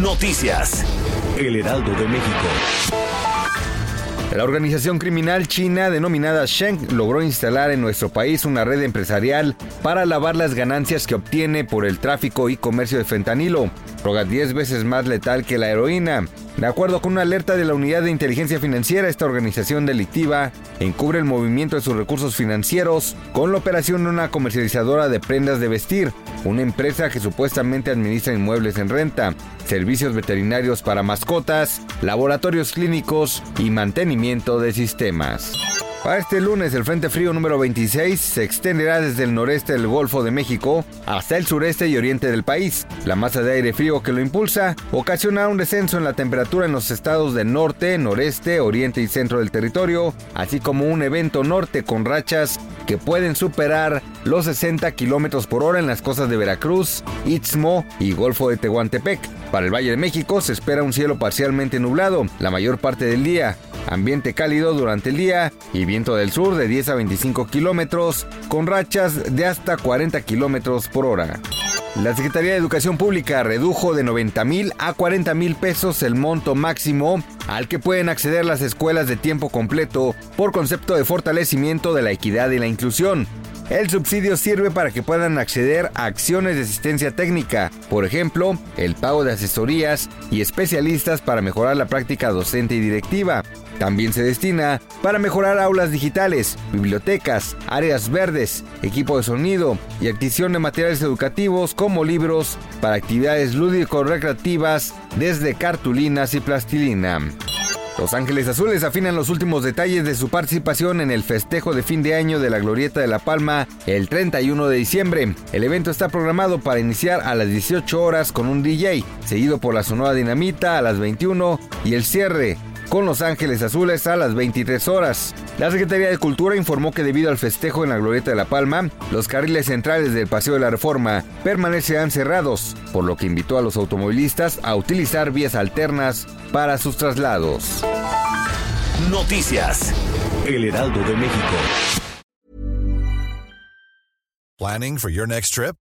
Noticias. El Heraldo de México. La organización criminal china denominada Sheng logró instalar en nuestro país una red empresarial para lavar las ganancias que obtiene por el tráfico y comercio de fentanilo, droga 10 veces más letal que la heroína. De acuerdo con una alerta de la Unidad de Inteligencia Financiera, esta organización delictiva encubre el movimiento de sus recursos financieros con la operación de una comercializadora de prendas de vestir, una empresa que supuestamente administra inmuebles en renta, servicios veterinarios para mascotas, laboratorios clínicos y mantenimiento de sistemas. Para este lunes, el Frente Frío número 26 se extenderá desde el noreste del Golfo de México hasta el sureste y oriente del país. La masa de aire frío que lo impulsa ocasionará un descenso en la temperatura en los estados del norte, noreste, oriente y centro del territorio, así como un evento norte con rachas que pueden superar los 60 kilómetros por hora en las costas de Veracruz, Istmo y Golfo de Tehuantepec. Para el Valle de México se espera un cielo parcialmente nublado la mayor parte del día, ambiente cálido durante el día y viento del sur de 10 a 25 kilómetros con rachas de hasta 40 kilómetros por hora. La Secretaría de Educación Pública redujo de 90 mil a 40 mil pesos el monto máximo al que pueden acceder las escuelas de tiempo completo por concepto de fortalecimiento de la equidad y la inclusión. El subsidio sirve para que puedan acceder a acciones de asistencia técnica, por ejemplo, el pago de asesorías y especialistas para mejorar la práctica docente y directiva. También se destina para mejorar aulas digitales, bibliotecas, áreas verdes, equipo de sonido y adquisición de materiales educativos como libros para actividades lúdico-recreativas desde cartulinas y plastilina. Los Ángeles Azules afinan los últimos detalles de su participación en el festejo de fin de año de la Glorieta de la Palma el 31 de diciembre. El evento está programado para iniciar a las 18 horas con un DJ, seguido por la Sonora Dinamita a las 21 y el cierre con Los Ángeles Azules a las 23 horas. La Secretaría de Cultura informó que debido al festejo en la Glorieta de la Palma, los carriles centrales del Paseo de la Reforma permanecerán cerrados, por lo que invitó a los automovilistas a utilizar vías alternas para sus traslados. Noticias. El Heraldo de México. Planning for your next trip?